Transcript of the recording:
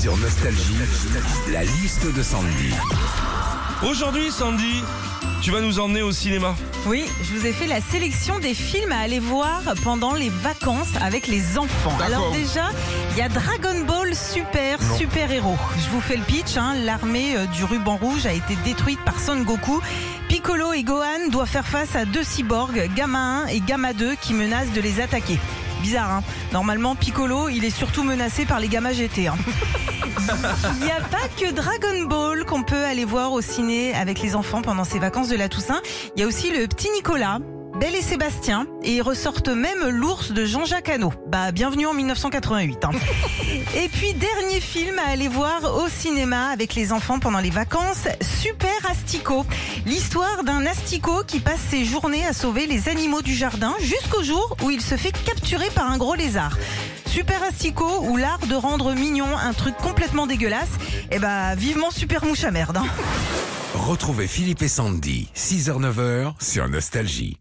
Sur Nostalgie, la liste de Sandy. Aujourd'hui, Sandy, tu vas nous emmener au cinéma. Oui, je vous ai fait la sélection des films à aller voir pendant les vacances avec les enfants. Alors déjà, il y a Dragon Ball Super, Non. super héros. Je vous fais le pitch, hein. l'armée euh, du ruban rouge a été détruite par Son Goku. Piccolo et Gohan doivent faire face à deux cyborgs, Gamma 1 et Gamma 2, qui menacent de les attaquer. Bizarre, hein Normalement, Piccolo, il est surtout menacé par les Gamma GT. hein. Il n'y a pas que Dragon Ball qu'on peut aller voir au ciné avec les enfants pendant ces vacances de la Toussaint. Il y a aussi le petit Nicolas. Belle et Sébastien, et ils ressortent même l'ours de Jean-Jacques Hano. Bah, bienvenue en 1988. hein. Et puis, dernier film à aller voir au cinéma avec les enfants pendant les vacances, Super Asticot. L'histoire d'un asticot qui passe ses journées à sauver les animaux du jardin jusqu'au jour où il se fait capturer par un gros lézard. Super Asticot ou l'art de rendre mignon un truc complètement dégueulasse. Et bah, vivement Super Mouche à merde. hein. Retrouvez Philippe et Sandy, 6h-9h sur Nostalgie.